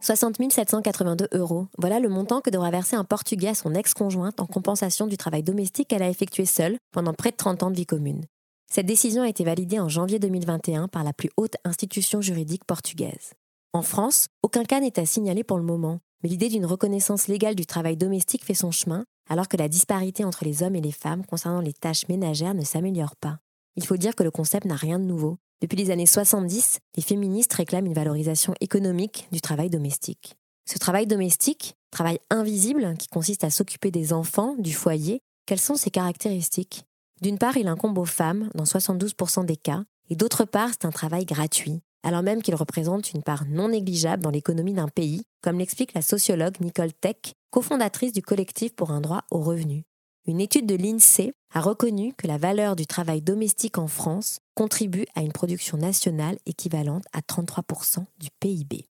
60 782 euros, voilà le montant que devra verser un Portugais à son ex-conjointe en compensation du travail domestique qu'elle a effectué seule pendant près de 30 ans de vie commune. Cette décision a été validée en janvier 2021 par la plus haute institution juridique portugaise. En France, aucun cas n'est à signaler pour le moment, mais l'idée d'une reconnaissance légale du travail domestique fait son chemin, alors que la disparité entre les hommes et les femmes concernant les tâches ménagères ne s'améliore pas. Il faut dire que le concept n'a rien de nouveau. Depuis les années 70, les féministes réclament une valorisation économique du travail domestique. Ce travail domestique, travail invisible qui consiste à s'occuper des enfants, du foyer, quelles sont ses caractéristiques? D'une part, il incombe aux femmes, dans 72% des cas, et d'autre part, c'est un travail gratuit, alors même qu'il représente une part non négligeable dans l'économie d'un pays, comme l'explique la sociologue Nicole Tech, cofondatrice du collectif pour un droit au revenu. Une étude de l'INSEE a reconnu que la valeur du travail domestique en France contribue à une production nationale équivalente à 33% du PIB.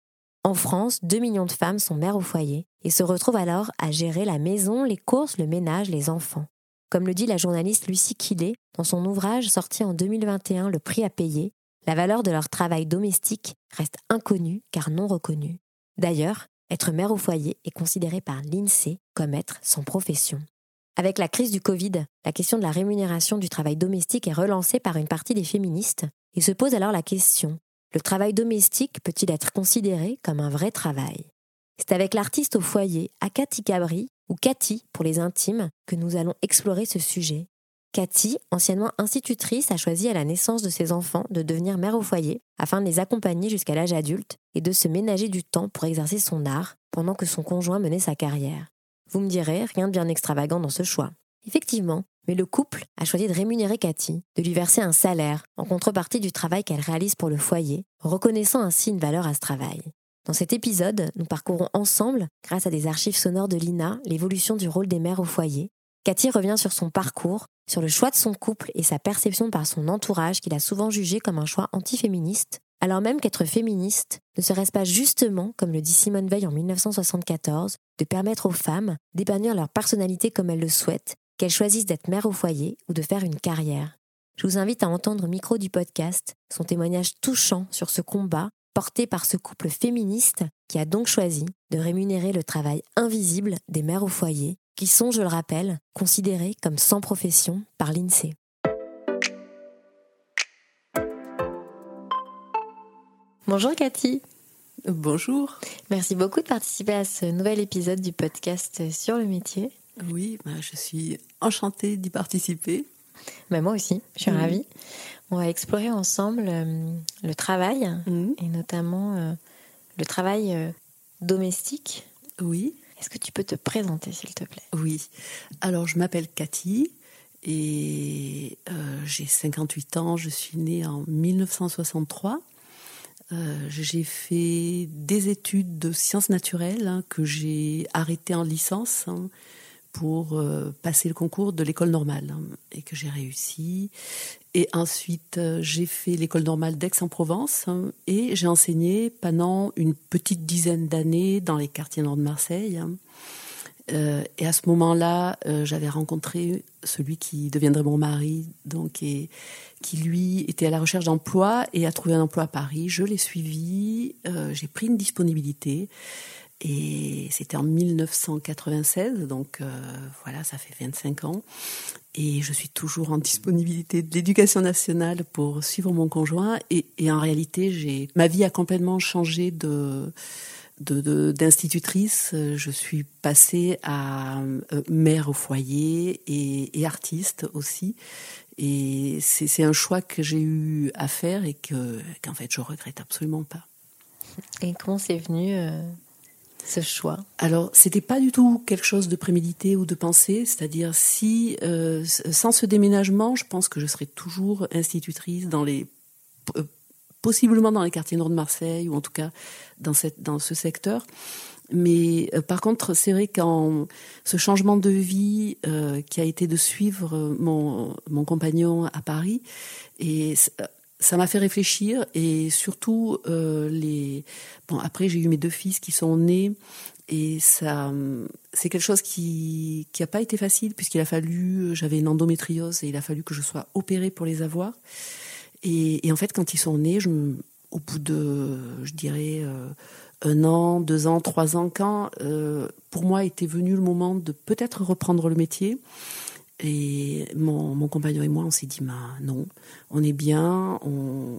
En France, 2 millions de femmes sont mères au foyer et se retrouvent alors à gérer la maison, les courses, le ménage, les enfants. Comme le dit la journaliste Lucie Quillet dans son ouvrage sorti en 2021 Le prix à payer, la valeur de leur travail domestique reste inconnue car non reconnue. D'ailleurs, être mère au foyer est considéré par l'INSEE comme être sans profession. Avec la crise du Covid, la question de la rémunération du travail domestique est relancée par une partie des féministes et se pose alors la question le travail domestique peut-il être considéré comme un vrai travail? C'est avec l'artiste au foyer, Akati Cabri, ou Cathy pour les intimes, que nous allons explorer ce sujet. Cathy, anciennement institutrice, a choisi à la naissance de ses enfants de devenir mère au foyer afin de les accompagner jusqu'à l'âge adulte et de se ménager du temps pour exercer son art pendant que son conjoint menait sa carrière. Vous me direz, rien de bien extravagant dans ce choix. Effectivement, mais le couple a choisi de rémunérer Cathy, de lui verser un salaire en contrepartie du travail qu'elle réalise pour le foyer, reconnaissant ainsi une valeur à ce travail. Dans cet épisode, nous parcourons ensemble, grâce à des archives sonores de l'INA, l'évolution du rôle des mères au foyer. Cathy revient sur son parcours, sur le choix de son couple et sa perception par son entourage qu'il a souvent jugé comme un choix antiféministe, alors même qu'être féministe ne serait-ce pas justement, comme le dit Simone Veil en 1974, de permettre aux femmes d'épanouir leur personnalité comme elles le souhaitent, qu'elles choisissent d'être mères au foyer ou de faire une carrière? Je vous invite à entendre au micro du podcast son témoignage touchant sur ce combat porté par ce couple féministe qui a donc choisi de rémunérer le travail invisible des mères au foyer, qui sont, je le rappelle, considérées comme sans profession par l'INSEE. Bonjour Cathy. Bonjour. Merci beaucoup de participer à ce nouvel épisode du podcast sur le métier. Oui, bah, je suis enchantée d'y participer. Bah, moi aussi, je suis ravie. On va explorer ensemble euh, le travail Mhm. et notamment euh, le travail euh, domestique. Oui, Est-ce que tu peux te présenter, s'il te plaît? Oui. Alors, je m'appelle Cathy et j'ai 58 ans. Je suis née en 1963. Euh, j'ai fait des études de sciences naturelles hein, que j'ai arrêtées en licence hein, pour euh, passer le concours de l'école normale hein, et que j'ai réussi. Et ensuite, euh, j'ai fait l'école normale d'Aix-en-Provence et j'ai enseigné pendant une petite dizaine d'années dans les quartiers nord de Marseille. Euh, et à ce moment-là, euh, j'avais rencontré celui qui deviendrait mon mari, donc qui lui était à la recherche d'emploi et a trouvé un emploi à Paris. Je l'ai suivi, euh, j'ai pris une disponibilité et c'était en 1996, donc voilà, ça fait 25 ans. Et je suis toujours en disponibilité de l'éducation nationale pour suivre mon conjoint. Et, en réalité, ma vie a complètement changé de de- de- d'institutrice, euh, je suis passée à euh, mère au foyer et, et artiste aussi. Et c'est un choix que j'ai eu à faire et que qu'en fait je regrette absolument pas. Et comment c'est venu euh, ce choix? Alors, c'était pas du tout quelque chose de prémédité ou de pensé, c'est-à-dire si, euh, sans ce déménagement, je pense que je serais toujours institutrice dans les, possiblement dans les quartiers nord de Marseille ou en tout cas dans ce secteur. Mais euh, par contre, c'est vrai qu'en ce changement de vie euh, qui a été de suivre mon, mon compagnon à Paris, et ça m'a fait réfléchir et surtout euh, les bon après j'ai eu mes deux fils qui sont nés et ça c'est quelque chose qui qui a pas été facile puisqu'il a fallu j'avais une endométriose et il a fallu que je sois opérée pour les avoir et, en fait quand ils sont nés je au bout de je dirais euh, un an, deux ans, trois ans, quand euh, pour moi était venu le moment de peut-être reprendre le métier. Et mon, mon compagnon et moi, on s'est dit, bah, non, on est bien, on,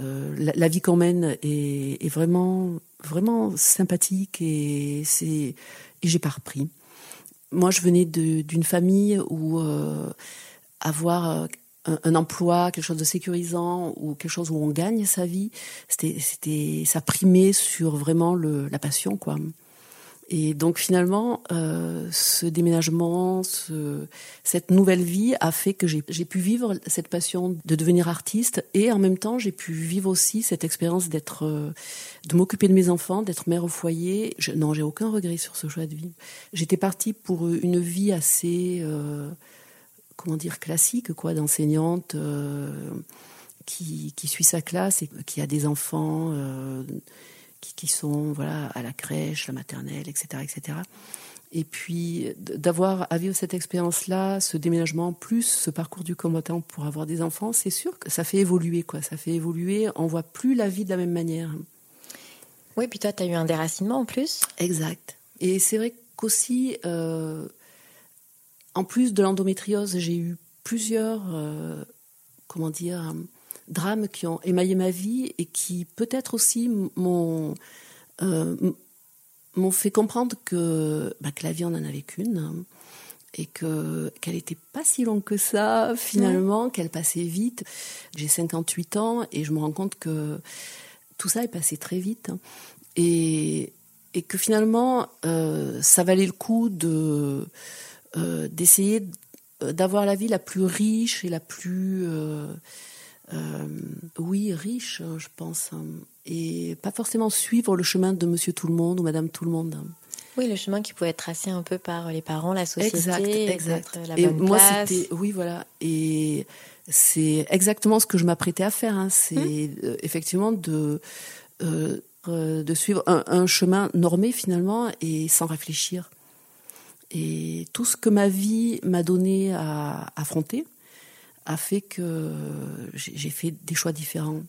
euh, la, vie qu'on mène est, vraiment, vraiment sympathique et c'est, j'ai pas repris. Moi, je venais d'une famille où avoir un, emploi, quelque chose de sécurisant ou quelque chose où on gagne sa vie, c'était, c'était, ça primait sur vraiment le, la passion, quoi. Et donc finalement, euh, ce déménagement, ce, cette nouvelle vie a fait que j'ai pu vivre cette passion de devenir artiste et en même temps j'ai pu vivre aussi cette expérience d'être, euh, de m'occuper de mes enfants, d'être mère au foyer. Je, non, j'ai aucun regret sur ce choix de vie. J'étais partie pour une vie assez, euh, comment dire, classique, quoi, d'enseignante. Euh, qui, qui, suit sa classe et qui a des enfants euh, qui, qui, sont voilà à la crèche, la maternelle, etc., etc. Et puis d'avoir à vivre cette expérience-là, ce déménagement, plus ce parcours du combattant pour avoir des enfants, c'est sûr que ça fait évoluer, quoi. Ça fait évoluer. On voit plus la vie de la même manière. Oui, puis toi, tu as eu un déracinement en plus. Exact. Et c'est vrai qu'aussi, euh, en plus de l'endométriose, j'ai eu plusieurs, euh, comment dire, drames qui ont émaillé ma vie et qui peut-être aussi m'ont euh, m'ont fait comprendre que, bah, que la vie on en avait qu'une et que qu'elle était pas si longue que ça finalement, qu'elle passait vite. J'ai 58 ans et je me rends compte que tout ça est passé très vite et et que finalement euh, ça valait le coup de euh, d'essayer d'avoir la vie la plus riche et la plus euh, euh, oui, riche, hein, je pense, hein. et pas forcément suivre le chemin de Monsieur Tout le Monde ou Madame Tout le Monde. Hein. Oui, le chemin qui pouvait être tracé un peu par les parents, la société, exact, exact. La et moi, c'était, oui, voilà, et c'est exactement ce que je m'apprêtais à faire. Hein. C'est euh, effectivement de euh, de suivre un, un, chemin normé finalement et sans réfléchir. Et tout ce que ma vie m'a donné à affronter, a fait que j'ai fait des choix différents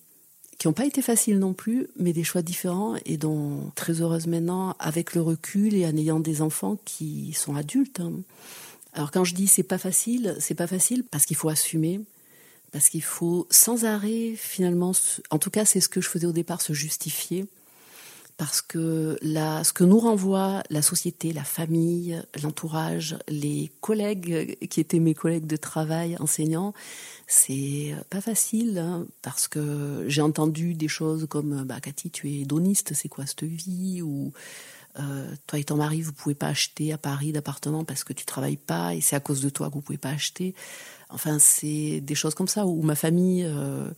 qui n'ont pas été faciles non plus, mais des choix différents et dont très heureuse maintenant avec le recul et en ayant des enfants qui sont adultes. Hein. Alors quand je dis c'est pas facile, c'est pas facile parce qu'il faut assumer, parce qu'il faut sans arrêt finalement, en tout cas c'est ce que je faisais au départ, se justifier parce que la, ce que nous renvoie la société, la famille, l'entourage, les collègues qui étaient mes collègues de travail, enseignants, c'est pas facile hein, parce que j'ai entendu des choses comme bah Cathy, tu es hédoniste, c'est quoi cette vie? Ou euh, toi et ton mari, vous pouvez pas acheter à Paris d'appartement parce que tu travailles pas et c'est à cause de toi que vous pouvez pas acheter. Enfin, c'est des choses comme ça où ma famille euh,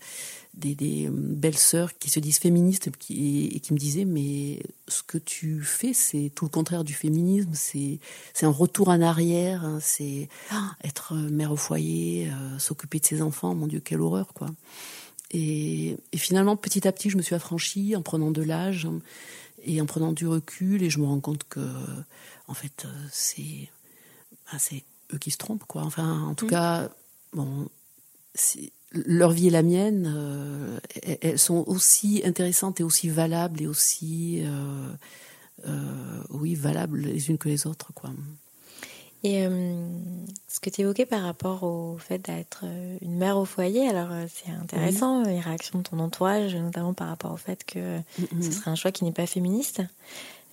des, des belles sœurs qui se disent féministes et qui, et qui me disaient mais ce que tu fais c'est tout le contraire du féminisme. C'est un retour en arrière hein, c'est ah, être mère au foyer euh, s'occuper de ses enfants. Mon dieu quelle horreur quoi. Et, et, finalement petit à petit je me suis affranchie en prenant de l'âge et en prenant du recul. Et je me rends compte que en fait c'est bah, c'est eux qui se trompent quoi. Enfin en tout mmh. cas bon leur vie et la mienne, euh, elles sont aussi intéressantes et aussi valables et aussi, euh, euh, oui, valables les unes que les autres, quoi. Et ce que tu évoquais par rapport au fait d'être une mère au foyer, alors c'est intéressant, les réactions de ton entourage, notamment par rapport au fait que ce serait un choix qui n'est pas féministe.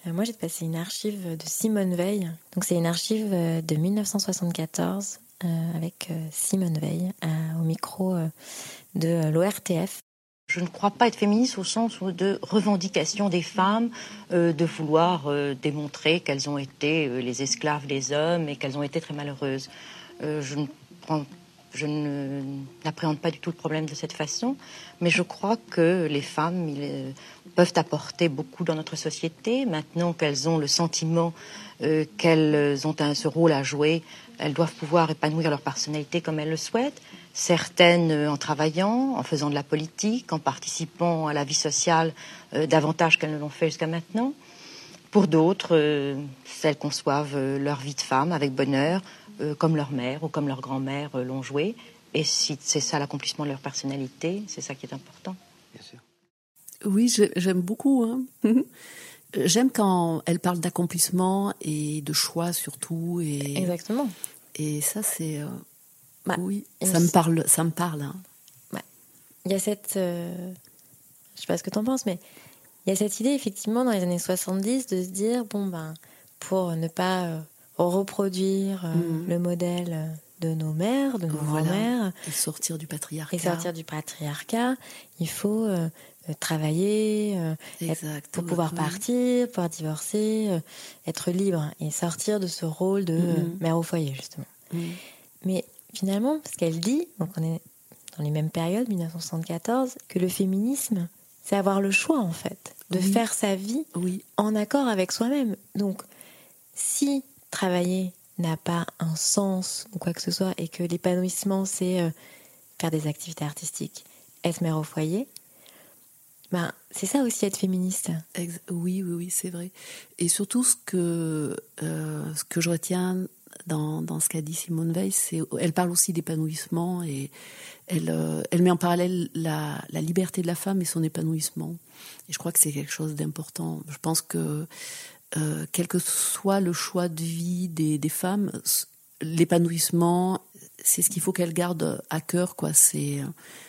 moi, j'ai passé une archive de Simone Veil. Donc, c'est une archive de 1974 euh, avec euh, Simone Veil au micro euh, de l'ORTF. Je ne crois pas être féministe au sens de revendication des femmes, de vouloir démontrer qu'elles ont été les esclaves des hommes et qu'elles ont été très malheureuses. je n'appréhende pas du tout le problème de cette façon, mais je crois que les femmes peuvent apporter beaucoup dans notre société. Maintenant qu'elles ont le sentiment euh, qu'elles ont ce rôle à jouer, elles doivent pouvoir épanouir leur personnalité comme elles le souhaitent. Certaines euh, en travaillant, en faisant de la politique, en participant à la vie sociale euh, davantage qu'elles ne l'ont fait jusqu'à maintenant. Pour d'autres, euh, celles conçoivent euh, leur vie de femme avec bonheur, euh, comme leur mère ou comme leur grand-mère l'ont joué. Et si c'est ça l'accomplissement de leur personnalité, c'est ça qui est important. Bien sûr. Oui, j'aime beaucoup. Hein. J'aime quand elle parle d'accomplissement et de choix surtout. Et, Exactement. Et ça, c'est. Bah, oui, ça me parle. Ça me parle. Hein. Bah, il y a cette. Euh, je sais pas ce que tu en penses, mais il y a cette idée, effectivement, dans les années 70, de se dire bon, ben, pour ne pas euh, reproduire euh, mmh. le modèle euh, de nos mères, de nos voilà. grands-mères. Et sortir du patriarcat. Et sortir du patriarcat, il faut euh, travailler être, pour pouvoir partir, pouvoir divorcer, euh, être libre et sortir de ce rôle de mmh. mère au foyer, justement. Mmh. Mais finalement, ce qu'elle dit, donc on est dans les mêmes périodes, 1974, que le féminisme, c'est avoir le choix, en fait de oui. faire sa vie oui. en accord avec soi-même. Donc, si travailler n'a pas un sens ou quoi que ce soit, et que l'épanouissement, c'est euh, faire des activités artistiques, être mère au foyer, ben, c'est ça aussi être féministe. Oui, oui, oui, c'est vrai. Et surtout, ce que, euh, ce que je retiens dans, dans ce qu'a dit Simone Veil, c'est elle parle aussi d'épanouissement et elle, euh, elle met en parallèle la, la, liberté de la femme et son épanouissement. Et je crois que c'est quelque chose d'important. Je pense que euh, quel que soit le choix de vie des, femmes, l'épanouissement, c'est ce qu'il faut qu'elles gardent à cœur, quoi. C'est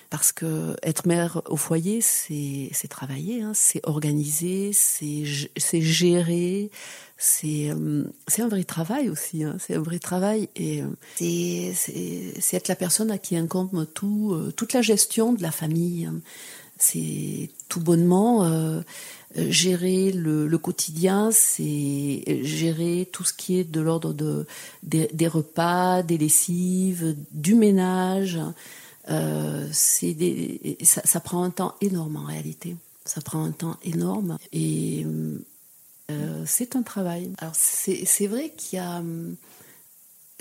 parce que être mère au foyer, c'est travailler, hein, c'est organiser, c'est gérer, c'est c'est un vrai travail aussi. Hein, c'est un vrai travail et c'est être la personne à qui incombe tout toute la gestion de la famille. Hein. C'est tout bonnement euh, gérer le, quotidien, c'est gérer tout ce qui est de l'ordre de des, repas, des lessives, du ménage. Euh, ça, prend un temps énorme en réalité. Ça prend un temps énorme et euh, c'est un travail. Alors c'est vrai qu'il y a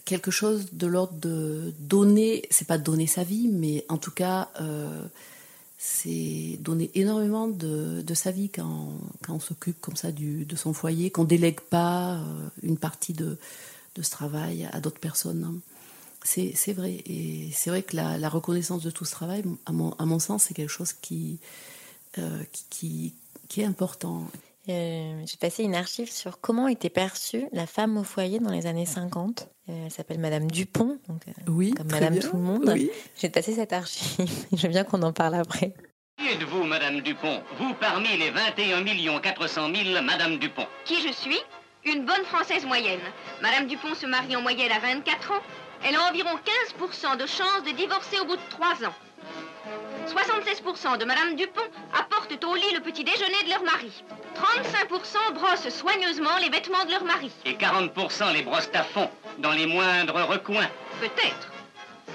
quelque chose de l'ordre de donner, c'est pas donner sa vie, mais en tout cas euh, c'est donner énormément de, de, sa vie quand, quand on s'occupe comme ça du, de son foyer, qu'on délègue pas euh, une partie de, de ce travail à d'autres personnes. C'est vrai. Et c'est vrai que la, reconnaissance de tout ce travail, à mon, à mon sens, c'est quelque chose qui, euh, qui, qui, est important. Euh, J'ai passé une archive sur comment était perçue la femme au foyer dans les années 50. Euh, elle s'appelle Madame Dupont, donc, euh, oui, comme Madame bien. Tout le Monde. Oui. J'ai passé cette archive. Je veux bien qu'on en parle après. Qui êtes-vous, Madame Dupont? Vous parmi les 21 400 000 Madame Dupont. Qui je suis? Une bonne Française moyenne. Madame Dupont se marie en moyenne à 24 ans. Elle a environ 15% de chances de divorcer au bout de 3 ans. 76% de Madame Dupont apportent au lit le petit déjeuner de leur mari. 35% brossent soigneusement les vêtements de leur mari. Et 40% les brossent à fond, dans les moindres recoins. Peut-être.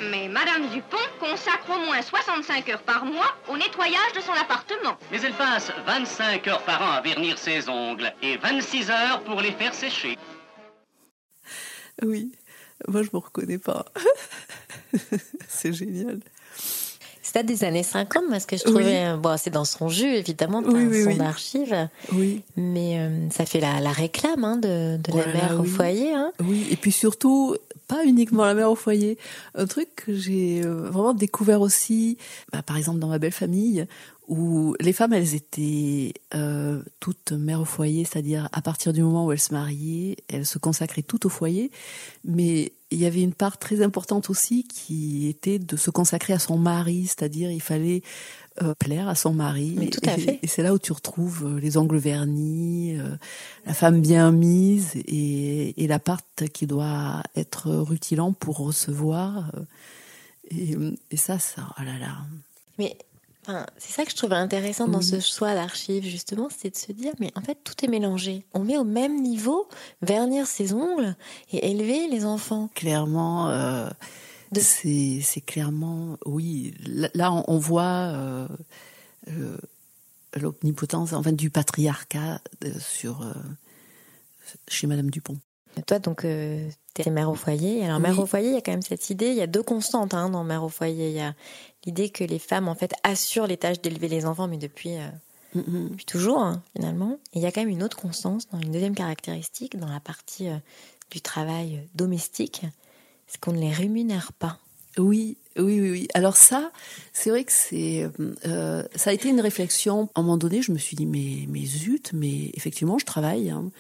Mais Madame Dupont consacre au moins 65 heures par mois au nettoyage de son appartement. Mais elle passe 25 heures par an à vernir ses ongles et 26 heures pour les faire sécher. Oui, moi je me reconnais pas. C'est génial. C'était des années 50, parce que je trouvais, oui. bon, c'est dans son jus, évidemment, dans oui, oui, son archive. Oui. Mais euh, ça fait la, la réclame hein, de, de voilà, la mère au foyer. Hein. Oui, et puis surtout, pas uniquement la mère au foyer. Un truc que j'ai vraiment découvert aussi, bah, par exemple dans ma belle famille, où les femmes, elles étaient euh, toutes mères au foyer, c'est-à-dire à partir du moment où elles se mariaient, elles se consacraient toutes au foyer, mais il y avait une part très importante aussi qui était de se consacrer à son mari, c'est-à-dire il fallait euh, plaire à son mari. Mais tout à et, fait. Et c'est là où tu retrouves les ongles vernis, euh, la femme bien mise et, et l'appart qui doit être rutilant pour recevoir. Et, et ça, ça, oh là là. Mais Enfin, c'est ça que je trouvais intéressant dans ce choix d'archives, justement, c'est de se dire, mais en fait, tout est mélangé. On met au même niveau vernir ses ongles et élever les enfants. Clairement, euh, C'est clairement, oui. Là, on voit l'omnipotence enfin, du patriarcat sur, chez Madame Dupont. Toi, donc, euh, tu es mère au foyer. Alors, mère au foyer, il y a quand même cette idée, il y a deux constantes hein, dans mère au foyer. Il y a l'idée que les femmes, en fait, assurent les tâches d'élever les enfants, mais depuis, euh, depuis toujours, hein, finalement. Et il y a quand même une autre constance, dans une deuxième caractéristique, dans la partie euh, du travail domestique, c'est qu'on ne les rémunère pas. Oui, oui, oui, oui. Alors ça, c'est vrai que c'est, ça a été une réflexion. À un moment donné, je me suis dit, mais, mais zut, mais effectivement, je travaille. Hein.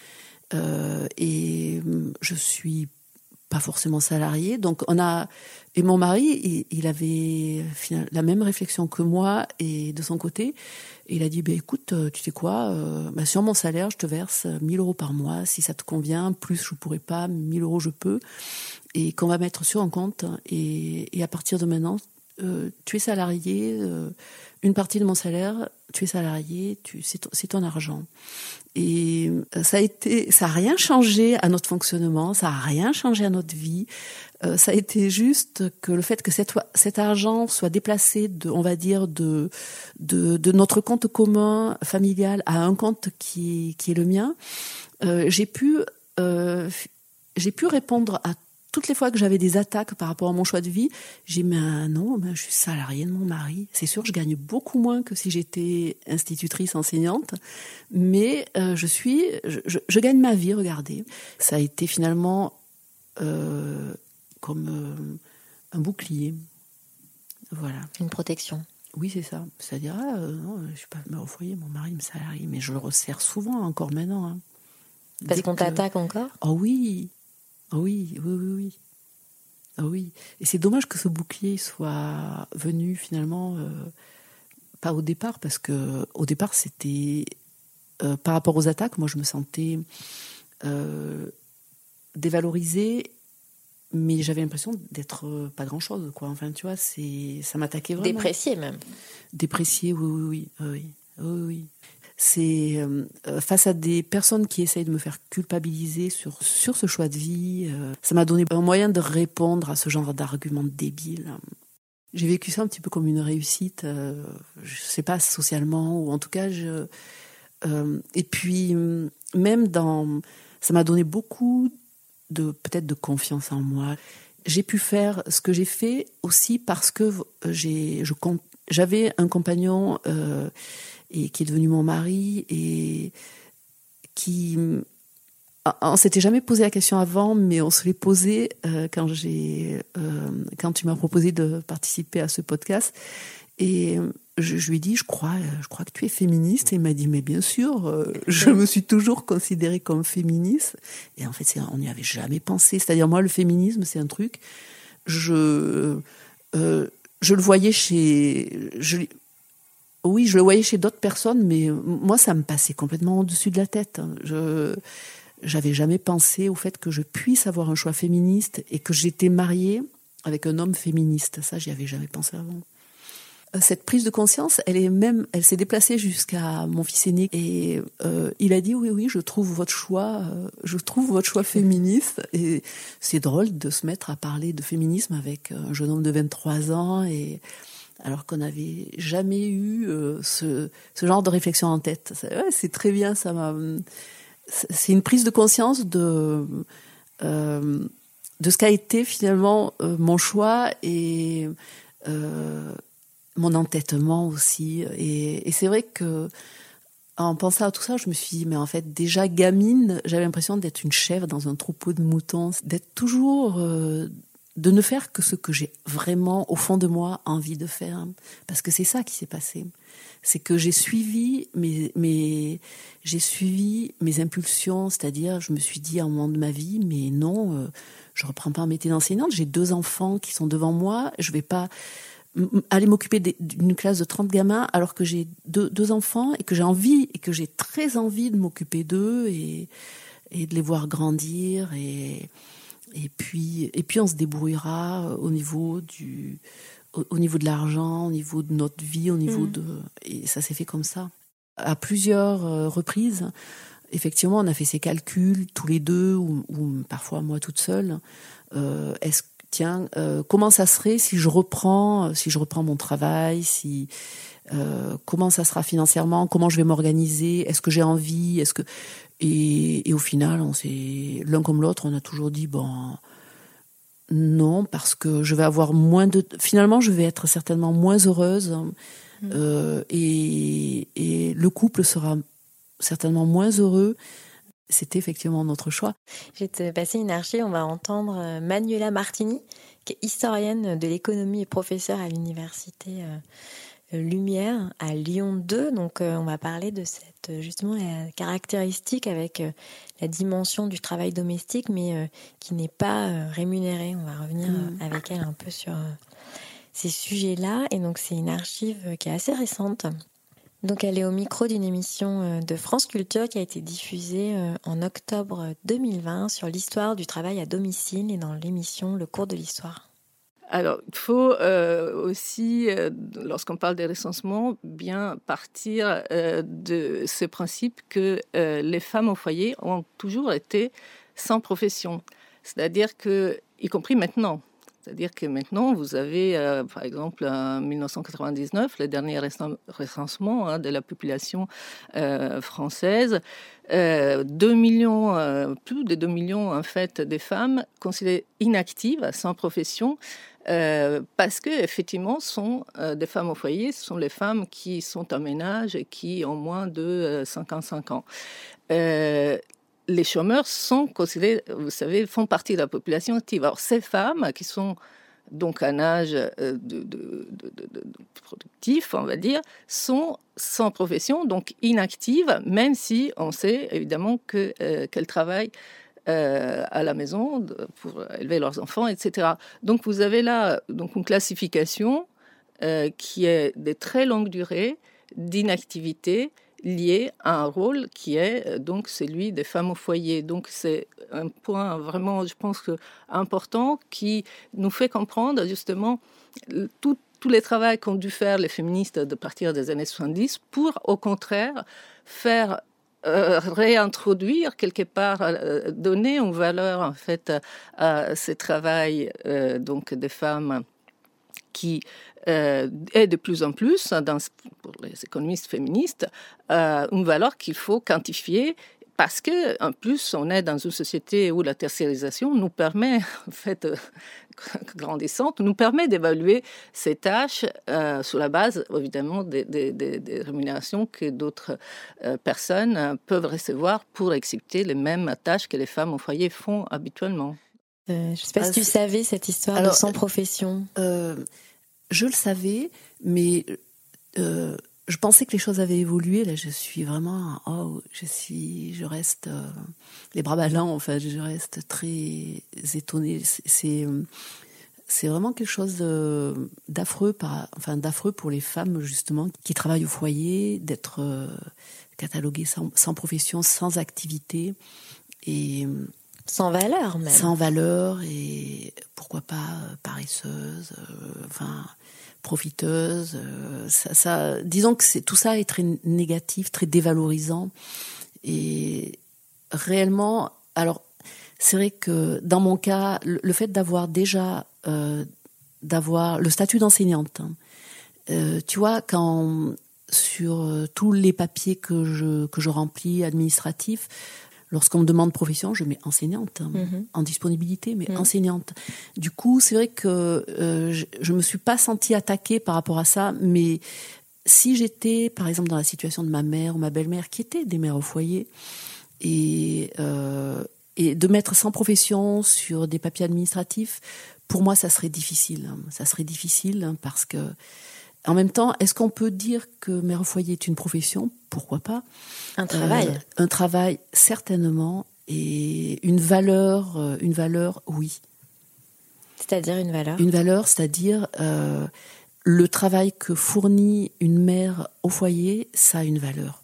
Euh, et je suis forcément salariée. Donc on a et mon mari, il, avait la même réflexion que moi et de son côté, il a dit ben écoute, euh, tu sais quoi, euh, bah, sur mon salaire, je te verse 1000 euros par mois si ça te convient. Plus je pourrais pas, 1000 euros je peux, et qu'on va mettre sur un compte. Et, et à partir de maintenant, tu es salarié. une partie de mon salaire, tu es salarié, c'est ton argent. Et euh, ça a été, ça a rien changé à notre fonctionnement, ça a rien changé à notre vie. Euh, ça a été juste que le fait que cet, argent soit déplacé de, on va dire, de, notre compte commun familial à un compte qui, est le mien, euh, j'ai pu, euh, j'ai pu répondre à toutes les fois que j'avais des attaques par rapport à mon choix de vie, j'ai mais non, je suis salariée de mon mari. C'est sûr, je gagne beaucoup moins que si j'étais institutrice, enseignante, mais euh, je suis, je, gagne ma vie, regardez. Ça a été finalement euh, comme euh, un bouclier. Voilà. Une protection. Oui, c'est ça. C'est-à-dire, ah, non, je suis pas au foyer, mon mari me salarie, mais je le resserre souvent encore maintenant. Hein. Parce qu'on t'attaque encore? Oh oui, ah oui, oui, oui, oui. Ah oui. Et c'est dommage que ce bouclier soit venu finalement euh, pas au départ, parce que au départ c'était euh, par rapport aux attaques, moi je me sentais euh, dévalorisée, mais j'avais l'impression d'être pas grand chose, quoi. Enfin, tu vois, c'est ça m'attaquait vraiment. Dépréciée même. Dépréciée, oui, oui, oui, oui, oui, oui c'est euh, face à des personnes qui essayent de me faire culpabiliser sur, sur ce choix de vie, euh, ça m'a donné un moyen de répondre à ce genre d'arguments débiles. J'ai vécu ça un petit peu comme une réussite, euh, je sais pas, socialement, ou en tout cas, je... et puis, même dans... Ça m'a donné beaucoup de, peut-être de confiance en moi. J'ai pu faire ce que j'ai fait aussi parce que j'ai, j'avais un compagnon et qui est devenu mon mari et qui on s'était jamais posé la question avant, mais on se l'est posé euh, quand j'ai euh, quand tu m'as proposé de participer à ce podcast. Et je, lui ai dit, je crois, je crois que tu es féministe. Et il m'a dit, mais bien sûr, euh, je me suis toujours considérée comme féministe. Et en fait, on n'y avait jamais pensé. C'est-à-dire, moi, le féminisme, c'est un truc. Je je le voyais chez, oui, je le voyais chez d'autres personnes, mais moi, ça me passait complètement au-dessus de la tête. Je j'avais jamais pensé au fait que je puisse avoir un choix féministe et que j'étais mariée avec un homme féministe. Ça, j'y avais jamais pensé avant. Euh, cette prise de conscience, elle est même, elle s'est déplacée jusqu'à mon fils aîné et euh, il a dit oui oui, je trouve votre choix, euh, je trouve votre choix féministe et c'est drôle de se mettre à parler de féminisme avec un jeune homme de 23 ans et alors qu'on n'avait jamais eu euh, ce, genre de réflexion en tête. C'est très bien, ça m'a. C'est une prise de conscience de euh, de ce qu'a été finalement euh, mon choix et mon entêtement aussi. Et, et c'est vrai que en pensant à tout ça, je me suis dit, mais en fait, déjà gamine, j'avais l'impression d'être une chèvre dans un troupeau de moutons, d'être toujours de ne faire que ce que j'ai vraiment au fond de moi envie de faire. Parce que c'est ça qui s'est passé. C'est que j'ai suivi mes, mes j'ai suivi mes impulsions. C'est-à-dire je me suis dit à un moment de ma vie mais non euh, je reprends pas un métier d'enseignante j'ai deux enfants qui sont devant moi. Je vais pas aller m'occuper d'une classe de 30 gamins alors que j'ai deux, deux enfants et que j'ai envie et que j'ai très envie de m'occuper d'eux et, et de les voir grandir et et puis, et puis on se débrouillera euh, au niveau du, au, niveau de l'argent, au niveau de notre vie, au niveau mm. de, et ça s'est fait comme ça. À plusieurs euh, reprises, effectivement, on a fait ces calculs tous les deux, ou, parfois moi toute seule. Euh, est-ce tiens, comment ça serait si je reprends, si je reprends mon travail, si comment ça sera financièrement, comment je vais m'organiser, est-ce que j'ai envie, est-ce que et, et, au final, on s'est l'un comme l'autre, on a toujours dit bon non parce que je vais avoir moins de finalement je vais être certainement moins heureuse mmh. euh, et, et, le couple sera certainement moins heureux c'était effectivement notre choix. Je vais te passer une archive, on va entendre euh, Manuela Martini, qui est historienne de l'économie et professeure à l'université euh, Lumière à Lyon 2. Donc euh, on va parler de cette justement la caractéristique avec euh, la dimension du travail domestique, mais euh, qui n'est pas rémunéré. On va revenir mm. avec elle un peu sur ces sujets-là. Et donc c'est une archive qui est assez récente. Donc elle est au micro d'une émission de France Culture qui a été diffusée en octobre 2020 sur l'histoire du travail à domicile et dans l'émission Le cours de l'histoire. Alors, il faut euh, aussi, euh, lorsqu'on parle des recensements, bien partir euh, de ce principe que les femmes au foyer ont toujours été sans profession. C'est-à-dire que, y compris maintenant, c'est-à-dire que maintenant, vous avez, par exemple, en 1999, le dernier recensement hein, de la population française, 2 millions, plus de 2 millions en fait, des femmes considérées inactives, sans profession, euh, parce que effectivement, sont euh, des femmes au foyer, ce sont les femmes qui sont en ménage et qui ont moins de 55 euh, ans. les chômeurs sont considérés, vous savez, font partie de la population active. Alors ces femmes qui sont donc un âge productif, on va dire, sont sans profession, donc inactives, même si on sait évidemment qu'elles travaillent euh, à la maison pour élever leurs enfants, etc. Donc vous avez là donc une classification euh, qui est de très longue durée d'inactivité liée à un rôle qui est euh, donc celui des femmes au foyer. Donc c'est un point vraiment, je pense, important qui nous fait comprendre justement tous les travaux qu'ont dû faire les féministes de partir des années 70 pour, au contraire, faire euh, réintroduire quelque part, euh, donner une valeur en fait à ce travail euh, donc des femmes qui est de plus en plus, dans, pour les économistes féministes, une valeur qu'il faut quantifier parce que, en plus, on est dans une société où la tertiarisation nous permet, en fait, grandissante, nous permet d'évaluer ces tâches euh, sur la base, évidemment, des, rémunérations que d'autres euh, personnes peuvent recevoir pour exécuter les mêmes tâches que les femmes au foyer font habituellement. je ne sais pas si tu savais cette histoire de sans profession. je le savais, mais je pensais que les choses avaient évolué. Là, je suis vraiment, oh, je suis, je reste euh, les bras ballants. En fait, je reste très étonnée. C'est, c'est vraiment quelque chose d'affreux, enfin d'affreux pour les femmes justement qui travaillent au foyer, d'être euh, cataloguées sans, sans, profession, sans activité et sans valeur même. Sans valeur et pourquoi pas paresseuse. enfin profiteuse. Euh, disons que tout ça est très négatif, très dévalorisant. Et réellement, alors c'est vrai que dans mon cas, le, fait d'avoir déjà euh, d'avoir le statut d'enseignante, hein, euh, tu vois, quand sur tous les papiers que je que je remplis administratifs, Lorsqu'on me demande profession, je mets enseignante, hein, mhm. en disponibilité, mais mhm. enseignante. Du coup, c'est vrai que euh, je, ne me suis pas sentie attaquée par rapport à ça, mais si j'étais, par exemple, dans la situation de ma mère ou ma belle-mère, qui étaient des mères au foyer, et, euh, et de mettre sans profession sur des papiers administratifs, pour moi, ça serait difficile. Hein. Ça serait difficile hein, parce que en même temps, est-ce qu'on peut dire que mère au foyer est une profession? Pourquoi pas? Un travail. Euh, un travail, certainement, et une valeur, euh, une valeur, oui. C'est-à-dire une valeur? Une valeur, c'est-à-dire euh, le travail que fournit une mère au foyer, ça a une valeur.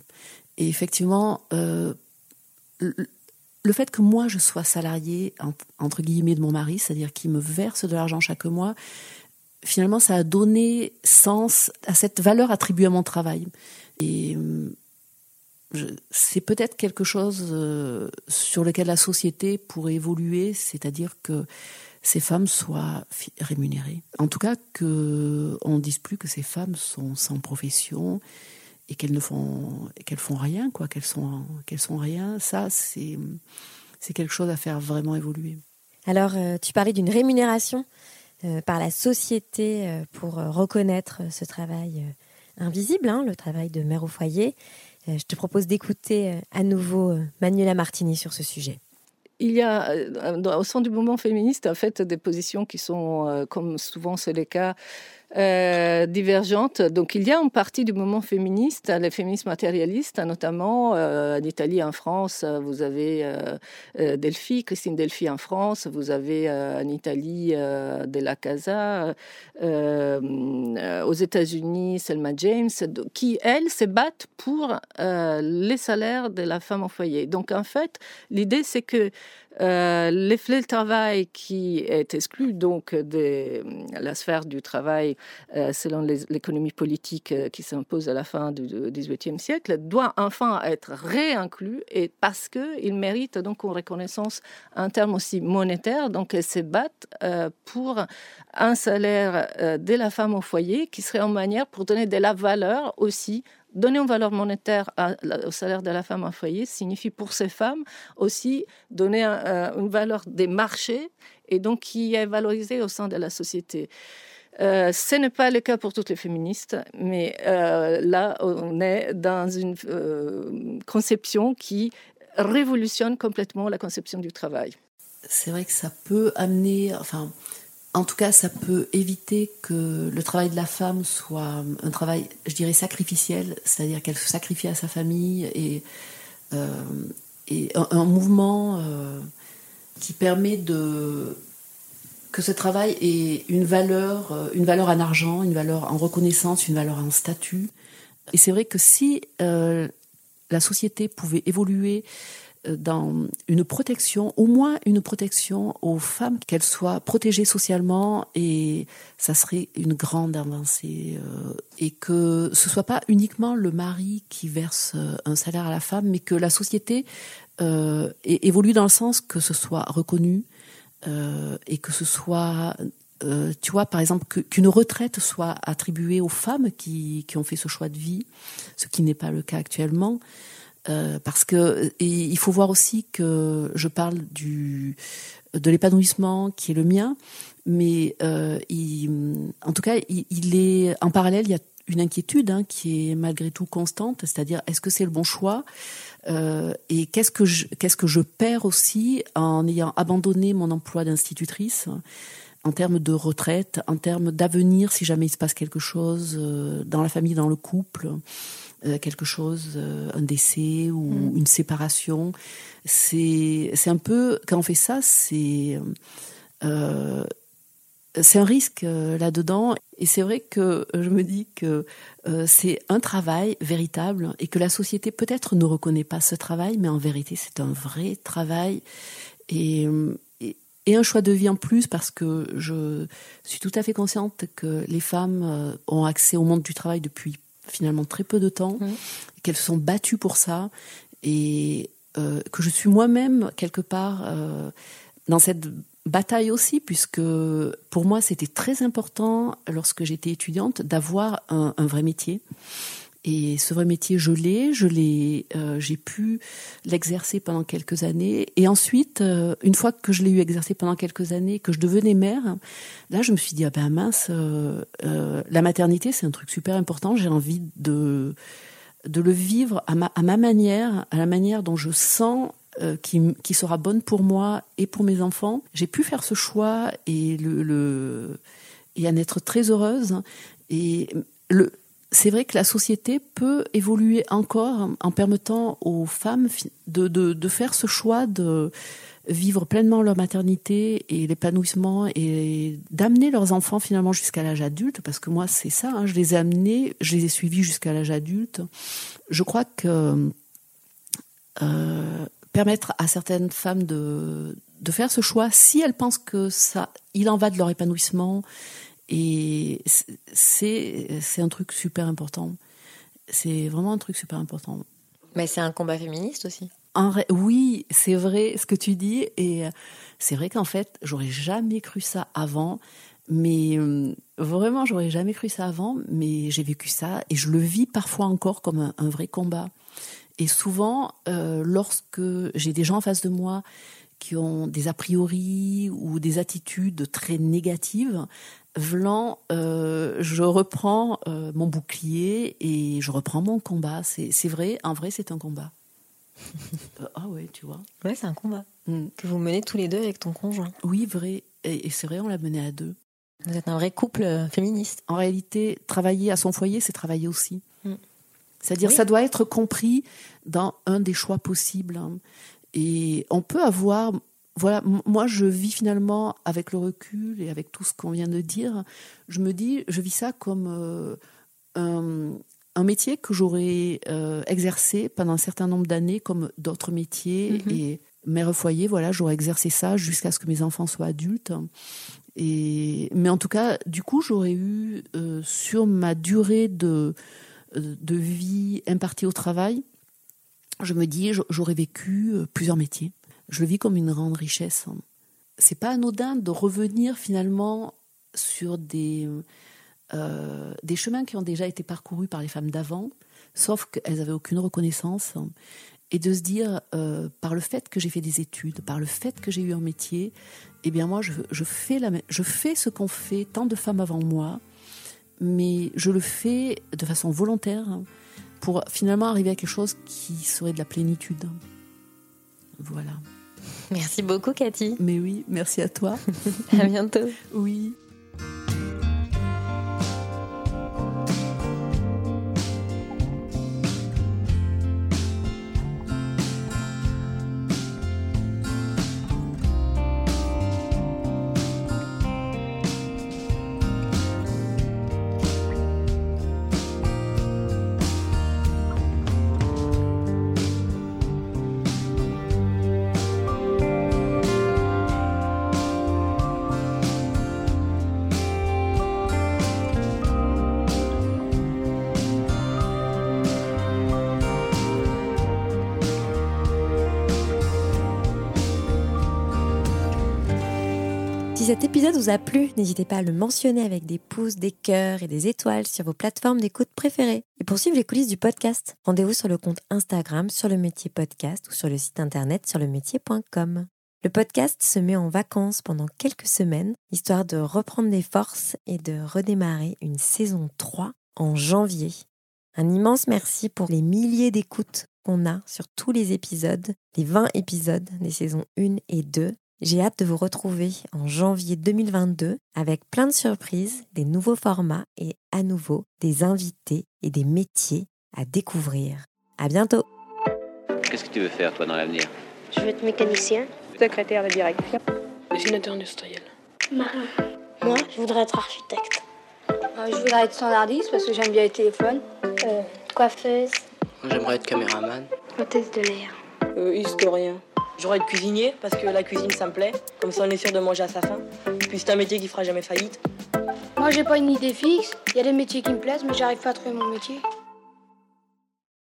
Et effectivement, le fait que moi je sois salariée entre guillemets de mon mari, c'est-à-dire qu'il me verse de l'argent chaque mois, finalement, ça a donné sens à cette valeur attribuée à mon travail. Et euh, c'est peut-être quelque chose euh, sur lequel la société pourrait évoluer, c'est-à-dire que ces femmes soient rémunérées. En tout cas, qu'on ne dise plus que ces femmes sont sans profession et qu'elles ne font qu'elles font rien, quoi, qu'elles sont qu'elles sont rien. Ça, c'est c'est quelque chose à faire vraiment évoluer. Alors, euh, tu parlais d'une rémunération par la société euh, pour reconnaître ce travail invisible, hein, le travail de mère au foyer. je te propose d'écouter à nouveau Manuela Martini sur ce sujet il y a au sein du mouvement féministe en fait des positions qui sont, comme souvent c'est le cas, euh, divergentes. Donc il y a une partie du mouvement féministe, les féministes matérialistes, notamment euh, en Italie, en France, vous avez euh, Delphi, Christine Delphi en France, vous avez en Italie De La Casa, aux États-Unis Selma James, qui elles se battent pour les salaires de la femme au foyer. Donc en fait, l'idée c'est que euh, L'effet de travail qui est exclu donc de la sphère du travail euh, selon l'économie politique euh, qui s'impose à la fin du XVIIIe siècle doit enfin être réinclus et parce qu'il mérite donc une reconnaissance en termes aussi monétaires. Donc elles se battent pour un salaire de la femme au foyer qui serait en manière pour donner de la valeur aussi donner une valeur monétaire au salaire de la femme en foyer signifie pour ces femmes aussi donner euh, une valeur des marchés et donc qui est valorisée au sein de la société. Euh, ce n'est pas le cas pour toutes les féministes, mais euh, là, on est dans une conception qui révolutionne complètement la conception du travail. C'est vrai que ça peut amener, enfin, en tout cas, ça peut éviter que le travail de la femme soit un travail, je dirais, sacrificiel, c'est-à-dire qu'elle se sacrifie à sa famille et, euh, un, mouvement euh, qui permet de que ce travail ait une valeur, euh, une valeur en argent, une valeur en reconnaissance, une valeur en statut. Et c'est vrai que si la société pouvait évoluer dans une protection, au moins une protection aux femmes, qu'elles soient protégées socialement, et ça serait une grande avancée. Euh, et que ce soit pas uniquement le mari qui verse euh, un salaire à la femme, mais que la société évolue dans le sens que ce soit reconnu et que ce soit tu vois, par exemple, qu'une retraite soit attribuée aux femmes qui, qui, ont fait ce choix de vie, ce qui n'est pas le cas actuellement. Euh, parce que il faut voir aussi que je parle du de l'épanouissement qui est le mien, mais euh, en tout cas, il, est en parallèle. Il y a une inquiétude hein, qui est malgré tout constante, c'est-à-dire est-ce que c'est le bon choix euh, et qu'est-ce que qu'est-ce que je perds aussi en ayant abandonné mon emploi d'institutrice en termes de retraite, en termes d'avenir si jamais il se passe quelque chose dans la famille, dans le couple. Euh, quelque chose, euh, un décès ou mm. une séparation. C'est un peu quand on fait ça, c'est euh, un risque là-dedans. Et c'est vrai que je me dis que c'est un travail véritable et que la société peut-être ne reconnaît pas ce travail, mais en vérité c'est un vrai travail et, et, et, un choix de vie en plus parce que je suis tout à fait consciente que les femmes ont accès au monde du travail depuis finalement très peu de temps, mmh. qu'elles se sont battues pour ça, et euh, que je suis moi-même quelque part euh, dans cette bataille aussi, puisque pour moi c'était très important lorsque j'étais étudiante d'avoir un, vrai métier. Et ce vrai métier, je l'ai, je l'ai, euh, j'ai pu l'exercer pendant quelques années. Et ensuite, euh, une fois que je l'ai eu exercé pendant quelques années, que je devenais mère, là, je me suis dit ah ben mince, euh, la maternité, c'est un truc super important. J'ai envie de de le vivre à ma, à ma manière, à la manière dont je sens qui, qui, sera bonne pour moi et pour mes enfants. J'ai pu faire ce choix et le, le et en être très heureuse. Et le, c'est vrai que la société peut évoluer encore en permettant aux femmes de, de, faire ce choix de vivre pleinement leur maternité et l'épanouissement et d'amener leurs enfants finalement jusqu'à l'âge adulte parce que moi c'est ça hein, je les ai amenés je les ai suivis jusqu'à l'âge adulte. Je crois que euh, permettre à certaines femmes de de faire ce choix si elles pensent que ça il en va de leur épanouissement et c'est un truc super important. C'est vraiment un truc super important. Mais c'est un combat féministe aussi. oui, c'est vrai ce que tu dis. Et euh, c'est vrai qu'en fait, j'aurais jamais cru ça avant. Mais euh, vraiment, j'aurais jamais cru ça avant. Mais j'ai vécu ça et je le vis parfois encore comme un, vrai combat. Et souvent, euh, lorsque j'ai des gens en face de moi qui ont des a priori ou des attitudes très négatives, Vlan, euh, je reprends euh, mon bouclier et je reprends mon combat. C'est vrai, en vrai, c'est un combat. Euh, ah ouais, tu vois. Ouais, c'est un combat mm. que vous menez tous les deux avec ton conjoint. Oui, vrai. Et, c'est vrai, on l'a mené à deux. Vous êtes un vrai couple féministe. En réalité, travailler à son foyer, c'est travailler aussi. Mm. C'est-à-dire, ça doit être compris dans un des choix possibles. Hein. Et on peut avoir, voilà, moi je vis finalement avec le recul et avec tout ce qu'on vient de dire, je me dis, je vis ça comme euh, un, métier que j'aurais euh, exercé pendant un certain nombre d'années comme d'autres métiers mhm. et mère foyer, voilà, j'aurais exercé ça jusqu'à ce que mes enfants soient adultes. Et, mais en tout cas, du coup, j'aurais eu euh, sur ma durée de, de vie impartie au travail, je me dis, j'aurais vécu plusieurs métiers je le vis comme une grande richesse. C'est pas anodin de revenir finalement sur des, euh, des chemins qui ont déjà été parcourus par les femmes d'avant, sauf qu'elles n'avaient aucune reconnaissance, et de se dire, euh, par le fait que j'ai fait des études, par le fait que j'ai eu un métier, eh bien moi, je, fais, la, je fais ce qu'ont fait tant de femmes avant moi, mais je le fais de façon volontaire pour finalement arriver à quelque chose qui serait de la plénitude. Voilà. Merci beaucoup, Cathy. Mais oui, merci à toi. à bientôt. Oui. Cet épisode vous a plu, n'hésitez pas à le mentionner avec des pouces, des cœurs et des étoiles sur vos plateformes d'écoute préférées. Et pour suivre les coulisses du podcast, rendez-vous sur le compte Instagram sur le métier podcast ou sur le site internet sur le métier.com. Le podcast se met en vacances pendant quelques semaines, histoire de reprendre des forces et de redémarrer une saison 3 en janvier. Un immense merci pour les milliers d'écoutes qu'on a sur tous les épisodes, les 20 épisodes des saisons 1 et 2. J'ai hâte de vous retrouver en janvier 2022 avec plein de surprises, des nouveaux formats et à nouveau des invités et des métiers à découvrir. À bientôt. Qu'est-ce que tu veux faire toi dans l'avenir? Je veux être mécanicien. Secrétaire de direction. Dessinateur industriel. Marin. Moi, je voudrais être architecte. Euh, je voudrais être standardiste parce que j'aime bien les téléphones. Euh, coiffeuse. Moi, j'aimerais être caméraman. Hôtesse de l'air. Euh, historien. J'aurais être cuisinier parce que la cuisine ça me plaît. Comme ça on est sûr de manger à sa faim. Puis c'est un métier qui fera jamais faillite. Moi j'ai pas une idée fixe. Il y a des métiers qui me plaisent mais j'arrive pas à trouver mon métier.